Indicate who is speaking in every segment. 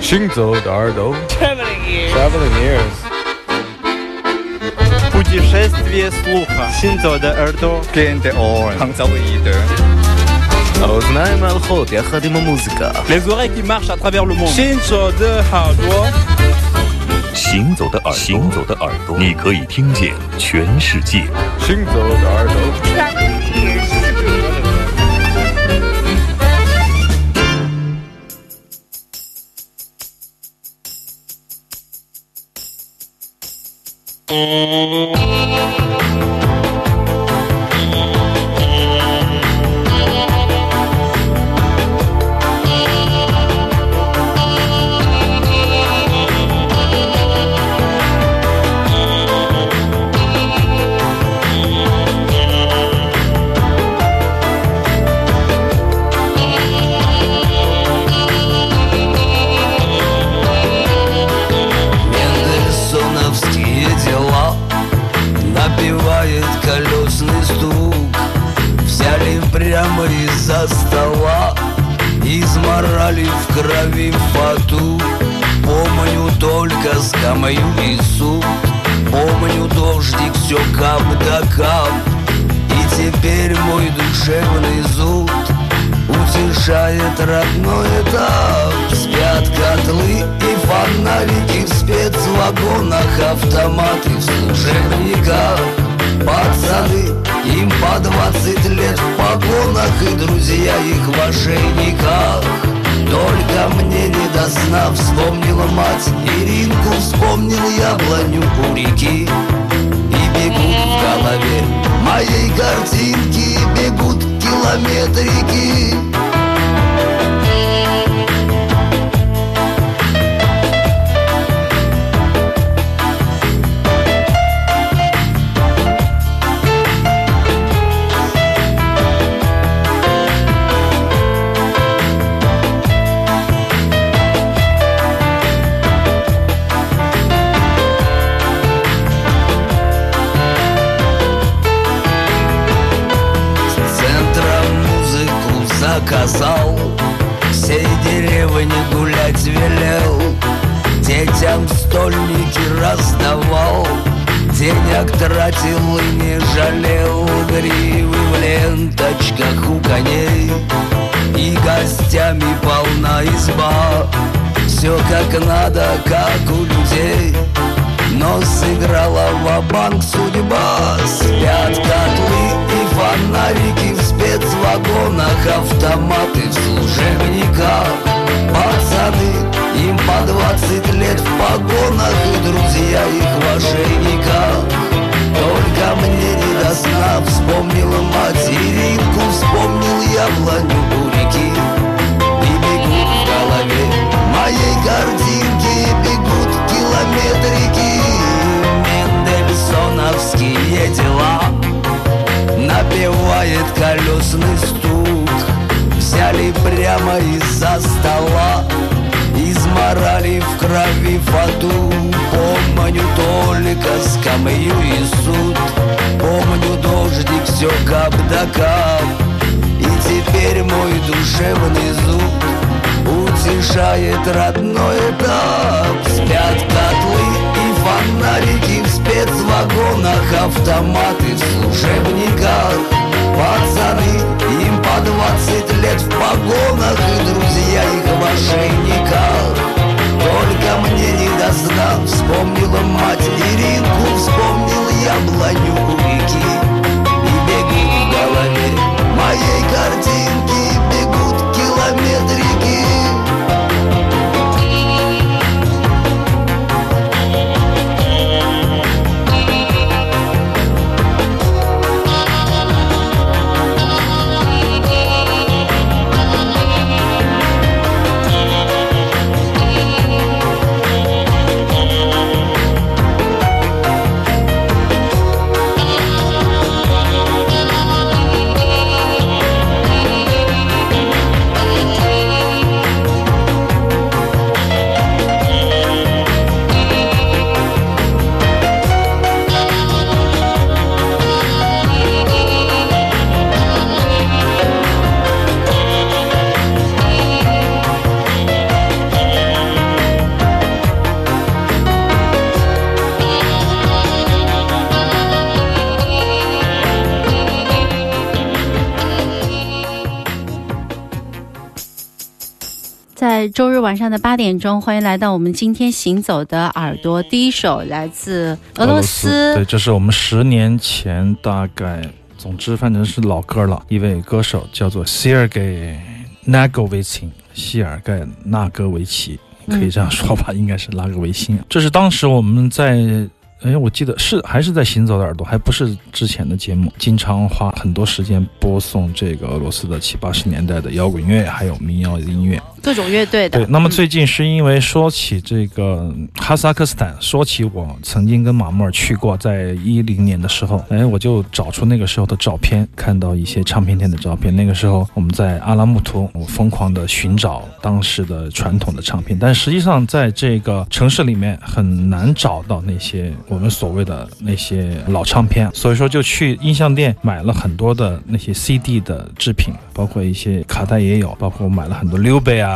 Speaker 1: 行走的耳朵
Speaker 2: Traveling ears.
Speaker 1: Traveling ears
Speaker 3: Путешествие слуха. Синзо де Эрдо.
Speaker 4: Кенте Орен.
Speaker 5: Хангзаоиде.
Speaker 1: האוזניים ההלכות יחד עם המוזיקה
Speaker 3: Les oreilles qui marchent à travers le monde. Shinzo de Hardwa.
Speaker 6: 行走的耳朵，行走的耳朵，你可以听见全世界。
Speaker 1: 行走的耳朵
Speaker 7: Oh. Утешает родной этап Спят котлы и фонарики. В спецвагонах автоматы в служебниках. Пацаны, им по двадцать лет в погонах. И друзья их в ошейниках. Только мне не до сна вспомнила мать Иринку вспомнил яблоню у реки И бегут в голове моей картинки Бегут километрики Как надо, как у людей. Но сыграла в банк судьба. Спят котлы и фонарики В спецвагонах. Автоматы в служебниках. Пацаны, им по двадцать лет в погонах. И друзья их в ошейниках. Только мне не до сна. Вспомнила материнку Вспомнил яблоню у реки И бегут в голове моей картинки Мендельсоновские дела. Напевает колесный стук. Взяли прямо из-за стола. Изморали в крови фату Помню только скамью и суд. Помню дождик, все кап да кап И теперь мой душевный зуб Утешает родной этап. Спят спецвагонах автоматы в служебниках. Пацаны, им по двадцать лет в погонах И друзья их в ошейниках. Только мне не до сна Вспомнила мать Иринку Вспомнил яблоню у реки И бегут в голове моей картинки
Speaker 4: 周日晚上的八点钟，欢迎来到我们今天行走的耳朵。第一首来自俄罗斯，
Speaker 5: 对，这是我们十年前大概，总之反正是老歌了。一位歌手叫做希尔盖纳戈维奇，希尔盖纳戈维奇，可以这样说吧，应该是拉格维辛。这是当时我们在。哎，我记得是还是在行走的耳朵，还不是之前的节目，经常花很多时间播送这个俄罗斯的七八十年代的摇滚乐，还有民谣音乐。
Speaker 4: 各种乐队的
Speaker 5: 对，那么最近是因为说起这个哈萨克斯坦，说起我曾经跟马莫尔去过，在一零年的时候，哎，我就找出那个时候的照片，看到一些唱片店的照片。那个时候我们在阿拉木图，我疯狂的寻找当时的传统的唱片，但实际上在这个城市里面很难找到那些我们所谓的那些老唱片，所以说就去音像店买了很多的那些 CD 的制品，包括一些卡带也有，包括我买了很多溜贝啊。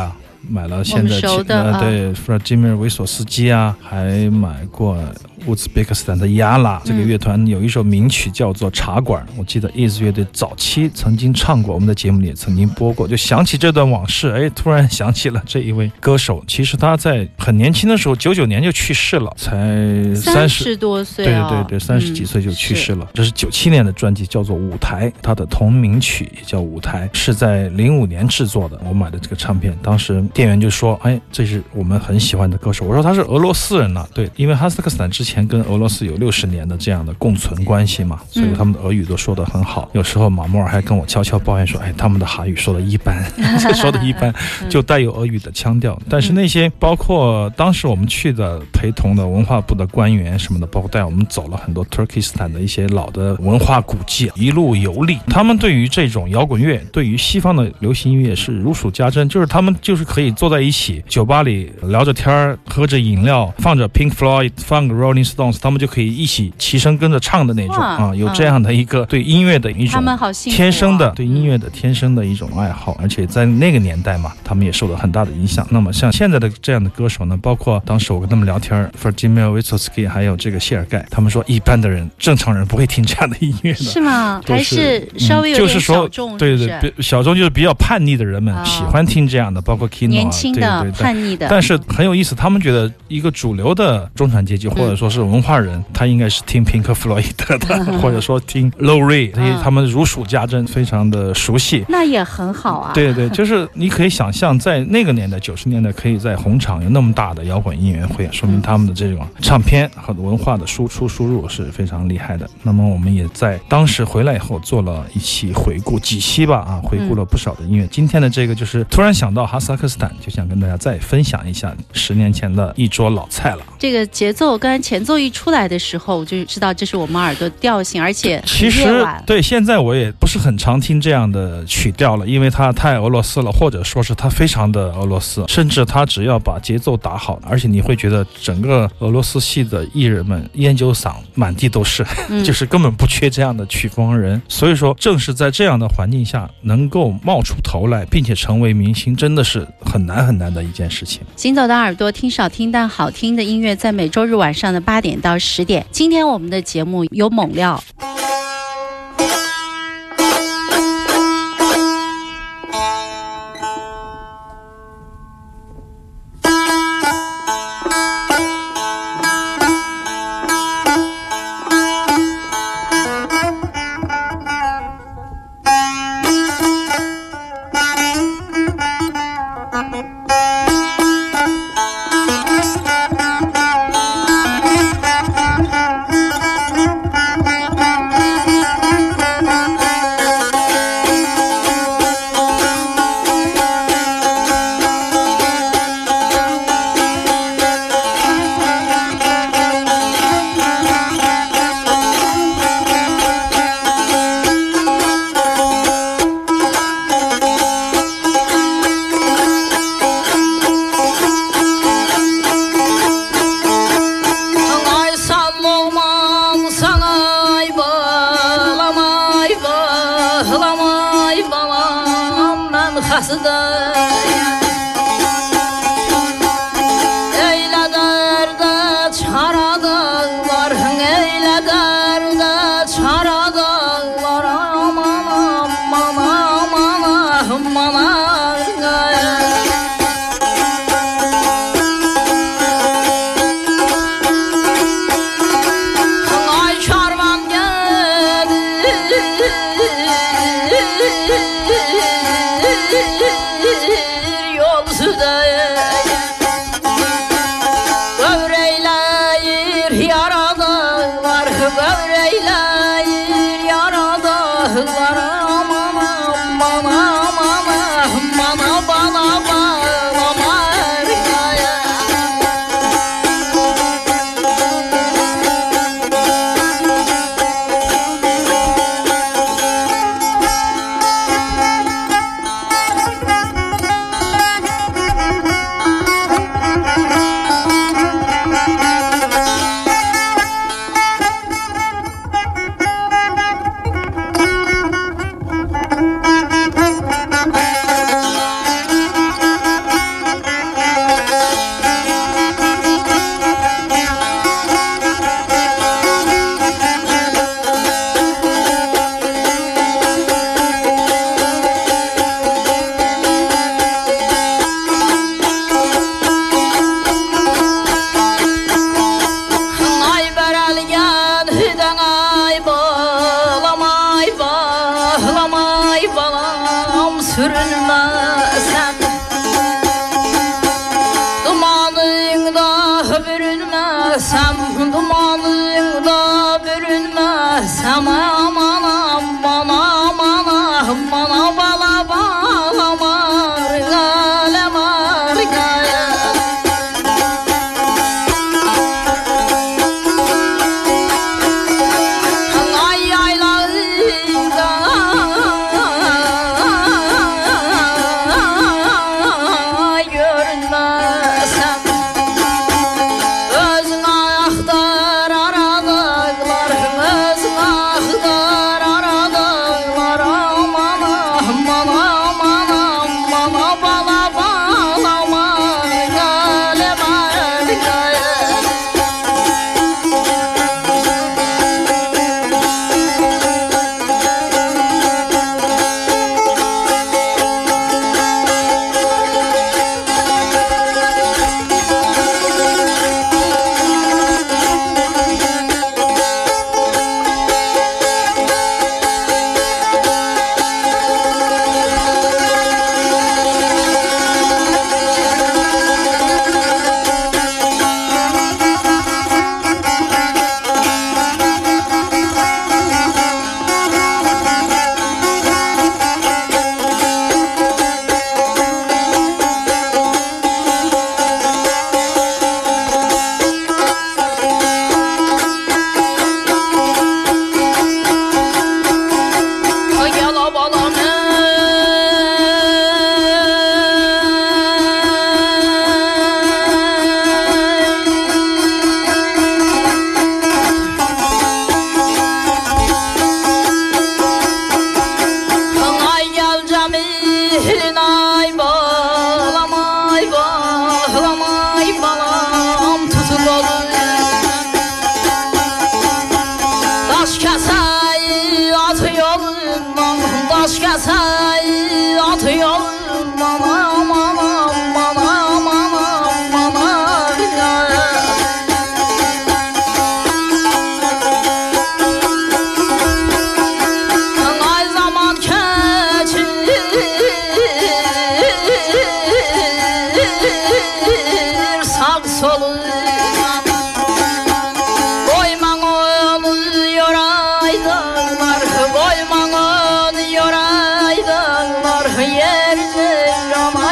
Speaker 5: 啊，买了现在
Speaker 4: 呃
Speaker 5: 对弗拉基米尔维索斯基啊，还买过。乌兹别克斯坦的亚拉这个乐团有一首名曲叫做《茶馆》，我记得 Is 乐队早期曾经唱过，我们的节目里也曾经播过。就想起这段往事，哎，突然想起了这一位歌手。其实他在很年轻的时候，九九年就去世了，才三
Speaker 4: 十多岁，
Speaker 5: 对对对，三十几岁就去世了。这是九七年的专辑，叫做《舞台》，他的同名曲也叫《舞台》，是在零五年制作的。我买的这个唱片，当时店员就说：“哎，这是我们很喜欢的歌手。”我说他是俄罗斯人呢，对，因为哈萨克斯坦之前。前跟俄罗斯有六十年的这样的共存关系嘛，所以他们的俄语都说得很好。有时候马莫尔还跟我悄悄抱怨说：“哎，他们的韩语说的一般，说的一般，就带有俄语的腔调。”但是那些包括当时我们去的陪同的文化部的官员什么的，包括带我们走了很多 Turkistan 的一些老的文化古迹，一路游历。他们对于这种摇滚乐，对于西方的流行音乐是如数家珍，就是他们就是可以坐在一起酒吧里聊着天儿，喝着饮料，放着 Pink Floyd，放个 Rolling。Stones，他们就可以一起齐声跟着唱的那种啊，有这样的一个对音乐的一种天生的对音乐的天生的一种爱好，而且在那个年代嘛，他们也受了很大的影响。那么像现在的这样的歌手呢，包括当时我跟他们聊天，Vladimir Vysotsky，还有这个谢尔盖，他们说一般的人正常人不会听这样的音乐的，
Speaker 4: 是吗？还是稍微有点小众？
Speaker 5: 对对对，小众就是比较叛逆的人们喜欢听这样的，包括 Kino
Speaker 4: 年轻的叛逆的，
Speaker 5: 但是很有意思，他们觉得一个主流的中产阶级或者说是。是文化人，他应该是听平克·弗洛伊德的，或者说听 Low Ray，所以他们如数家珍，非常的熟悉。
Speaker 4: 那也很好啊。
Speaker 5: 对对，就是你可以想象，在那个年代，九十年代，可以在红场有那么大的摇滚音乐会，说明他们的这种唱片和文化的输出输入是非常厉害的。那么我们也在当时回来以后做了一期回顾，几期吧啊，回顾了不少的音乐。今天的这个就是突然想到哈萨克斯坦，就想跟大家再分享一下十年前的一桌老菜了。
Speaker 4: 这个节奏跟前。奏一出来的时候，我就知道这是我们耳朵调性，而且
Speaker 5: 其实对现在我也不是很常听这样的曲调了，因为它太俄罗斯了，或者说是它非常的俄罗斯，甚至它只要把节奏打好，而且你会觉得整个俄罗斯系的艺人们烟酒嗓满地都是，就是根本不缺这样的曲风人。所以说，正是在这样的环境下，能够冒出头来，并且成为明星，真的是很难很难的一件事情。
Speaker 4: 行走的耳朵听少听但好听的音乐，在每周日晚上的八。点到十点，今天我们的节目有猛料。
Speaker 8: I'm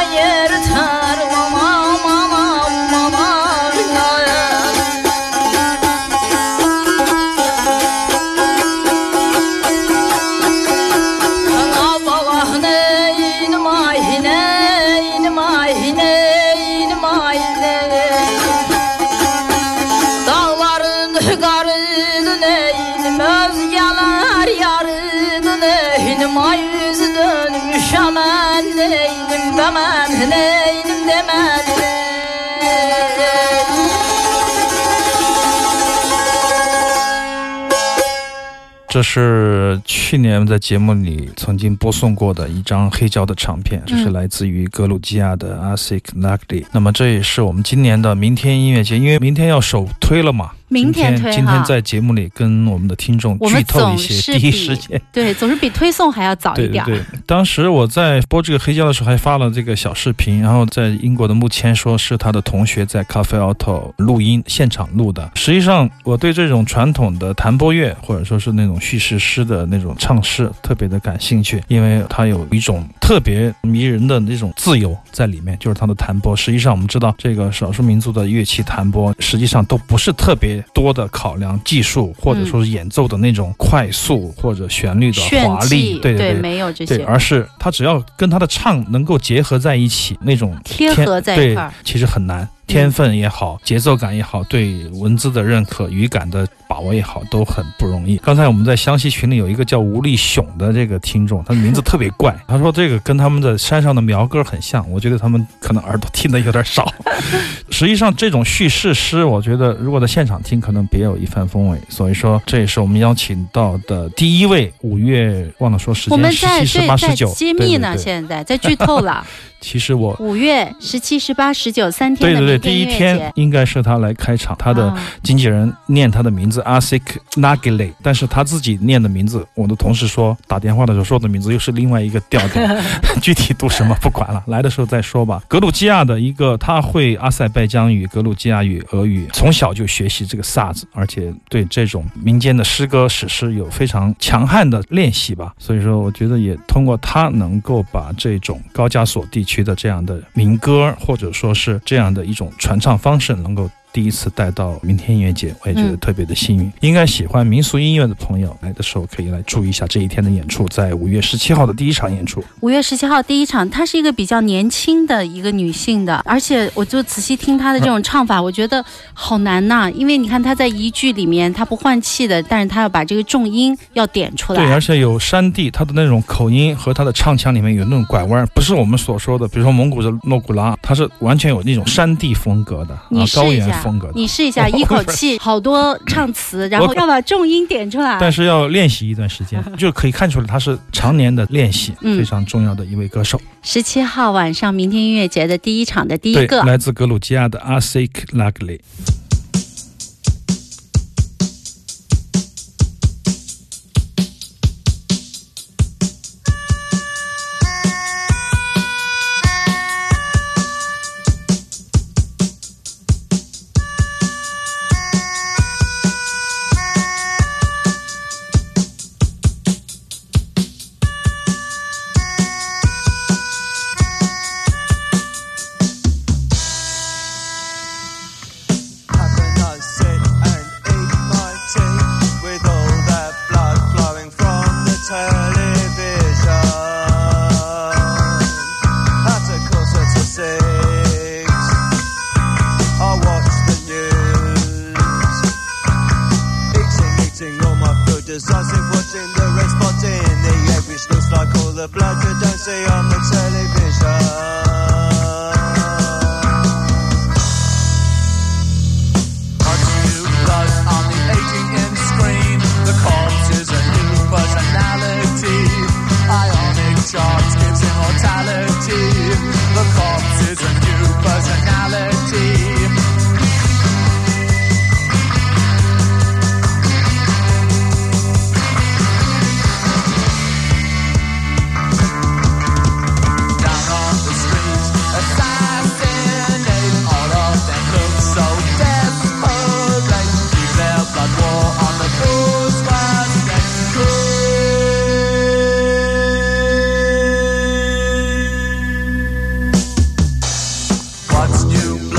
Speaker 5: 这是去年在节目里曾经播送过的一张黑胶的唱片，这是来自于格鲁吉亚的 Asik Nagli。那么这也是我们今年的明天音乐节，因为明天要首推了嘛。
Speaker 4: 明天推
Speaker 5: 今天在节目里跟我们的听众剧透一些第一时间。
Speaker 4: 对，总是比推送还要早一点儿。
Speaker 5: 对对对，当时我在播这个黑胶的时候，还发了这个小视频，然后在英国的木签说是他的同学在 Cafe Auto 录音现场录的。实际上，我对这种传统的弹拨乐或者说是那种叙事诗的那种唱诗特别的感兴趣，因为它有一种特别迷人的那种自由在里面，就是它的弹拨。实际上，我们知道这个少数民族的乐器弹拨，实际上都不是特别多的考量技术，或者说是演奏的那种快速或者旋律的华丽
Speaker 4: 对，，
Speaker 5: 对对
Speaker 4: 没有这
Speaker 5: 对，
Speaker 4: 些
Speaker 5: 而是他只要跟他的唱能够结合在一起，那种
Speaker 4: 贴
Speaker 5: 天
Speaker 4: 合在一
Speaker 5: 对
Speaker 4: 块儿。
Speaker 5: 其实很难。天分也好，节奏感也好，对文字的认可、语感的把握也好，都很不容易。刚才我们在湘西群里有一个叫吴立雄的这个听众，他的名字特别怪，他说这个跟他们的山上的苗歌很像，我觉得他们可能耳朵听的有点少。实际上，这种叙事诗，我觉得如果在现场听，可能别有一番风味。所以说，这也是我们邀请到的第一位五月，忘了说时间，
Speaker 4: 我们在
Speaker 5: 十七、十八、十九，
Speaker 4: 揭秘呢，现在在剧透了。
Speaker 5: 其实我
Speaker 4: 五月十七、十八、十九三天的
Speaker 5: 对对对，第一
Speaker 4: 天。
Speaker 5: 应该是他来开场，他的
Speaker 4: 啊
Speaker 5: 经纪人念他的名字 Asik Nagile，但是他自己念的名字，我的同事说打电话的时候说的名字又是另外一个调调，具体读什么不管了，来的时候再说吧。格鲁吉亚的一个，他会阿塞拜疆语、格鲁吉亚语、俄语，从小就学习这个萨子，而且对这种民间的诗歌史诗有非常强悍的练习吧。所以说，我觉得也通过他能够把这种高加索地区的这样的民歌，或者说是这样的一种传唱方式，能够。第一次带到明天音乐节，我也觉得特别的幸运。应该喜欢民俗音乐的朋友来的时候，可以来注意一下这一天的演出，在五月十七号的第一场演出。
Speaker 4: 五月十七号第一场，她是一个比较年轻的一个女性的，而且我就仔细听她的这种唱法，我觉得好难呐。因为你看她在一句里面，她不换气的，但是她要把这个重音要点出来。
Speaker 5: 对，而且有山地，她的那种口音和她的唱腔里面有那种拐弯，不是我们所说的，比如说蒙古的诺古拉，她是完全有那种山地风格的，
Speaker 4: 啊
Speaker 5: 高原风格的。
Speaker 4: 你试一下。一口气好多唱词，然后要把重音点出来，
Speaker 5: 但是要练习一段时间，就可以看出来他是常年的练习，非常重要的一位歌手。
Speaker 4: 十七号晚上，明天音乐节的第一场的第一个，
Speaker 5: 来自格鲁吉亚的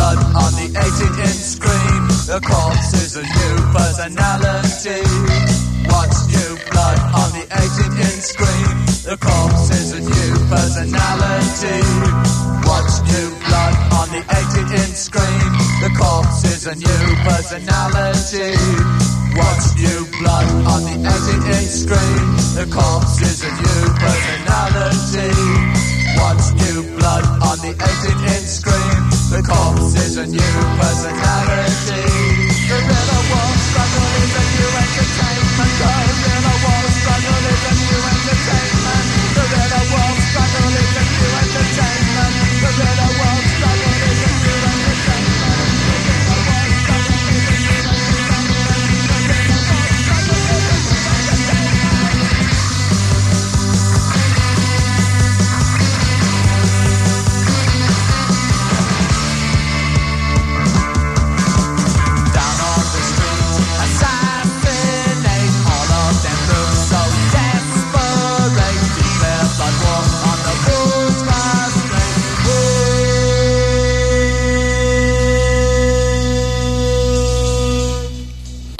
Speaker 5: blood on
Speaker 9: the 18-inch screen. The corpse is a new personality. What's new blood on the 18-inch screen? The corpse is a new personality. What's new blood on the 18-inch screen? The corpse is a new personality. What's new blood on the 18-inch screen? The corpse is a new personality. What's new blood on the 18-inch screen? The corpse is a new personality. The
Speaker 10: inner wall struggle is a new entertainment. The inner wall struggle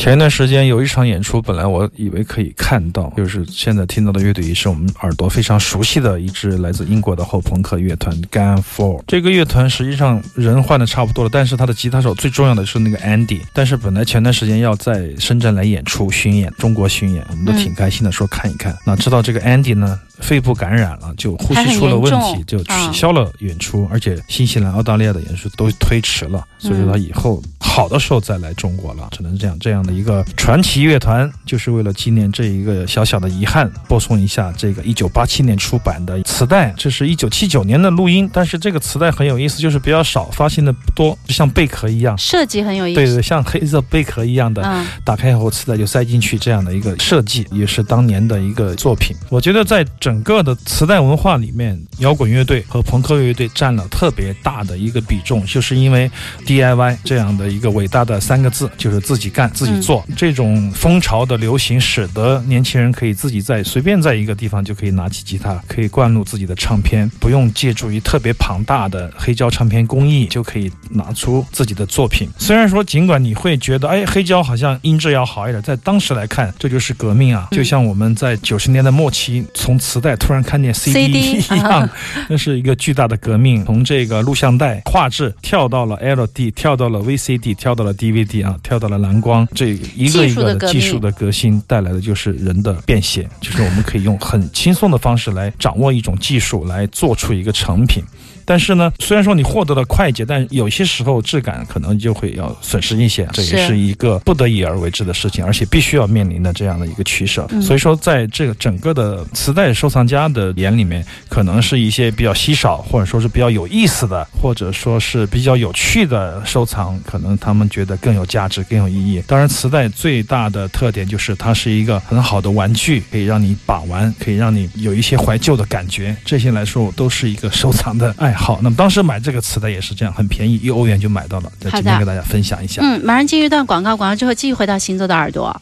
Speaker 5: 前一段时间有一场演出，本来我以为可以看到，就是现在听到的乐队也是我们耳朵非常熟悉的一支来自英国的后朋克乐团 Gan Four。这个乐团实际上人换的差不多了，但是他的吉他手最重要的是那个 Andy。但是本来前段时间要在深圳来演出巡演，中国巡演，我们都挺开心的，说看一看。那知道这个 Andy 呢，肺部感染了，就呼吸出了问题，就取消了演出，而且新西兰、澳大利亚的演出都推迟了，所以说他以后。好的时候再来中国了，只能这样。这样的一个传奇乐团，就是为了纪念这一个小小的遗憾，播送一下这个一九八七年出版的磁带。这是一九七九年的录音，但是这个磁带很有意思，就是比较少，发行的不多，就像贝壳一样，
Speaker 4: 设计很有意思。
Speaker 5: 对对，像黑色贝壳一样的，
Speaker 4: 嗯，
Speaker 5: 打开后磁带就塞进去，这样的一个设计也是当年的一个作品。我觉得在整个的磁带文化里面，摇滚乐队和朋克乐队占了特别大的一个比重，就是因为 DIY 这样的一个伟大的三个字，就是自己干、自己做。这种风潮的流行，使得年轻人可以自己在随便在一个地方就可以拿起吉他，可以灌录自己的唱片，不用借助于特别庞大的黑胶唱片工艺，就可以拿出自己的作品。虽然说，尽管你会觉得，哎，黑胶好像音质要好一点，在当时来看，这就是革命啊！就像我们在九十年代末期从磁带突然看见 CD 一样，那是一个巨大的革命。从这个录像带画质跳到了 LD，跳到了 VCD，跳到了 DVD 啊，跳到了蓝光，这一个一个的技术的革新带来的就是人的变现，就是我们可以用很轻松的方式来掌握一种技术，来做出一个成品。但是呢，虽然说你获得了快捷，但有些时候质感可能就会要损失一些，这也是一个不得已而为之的事情，而且必须要面临的这样的一个取舍。所以说，在这个整个的磁带收藏家的眼里面，可能是一些比较稀少，或者说是比较有意思的，或者说是比较有趣的收藏，可能他们觉得更有价值、更有意义。当然，磁带最大的特点就是它是一个很好的玩具，可以让你把玩，可以让你有一些怀旧的感觉。这些来说，都是一个收藏的爱。好，那么当时买这个磁带也是这样，很便宜，一欧元就买到了。在今天给大家分享一下。
Speaker 4: 嗯，马上进入一段广告，广告之后继续回到行走的耳朵。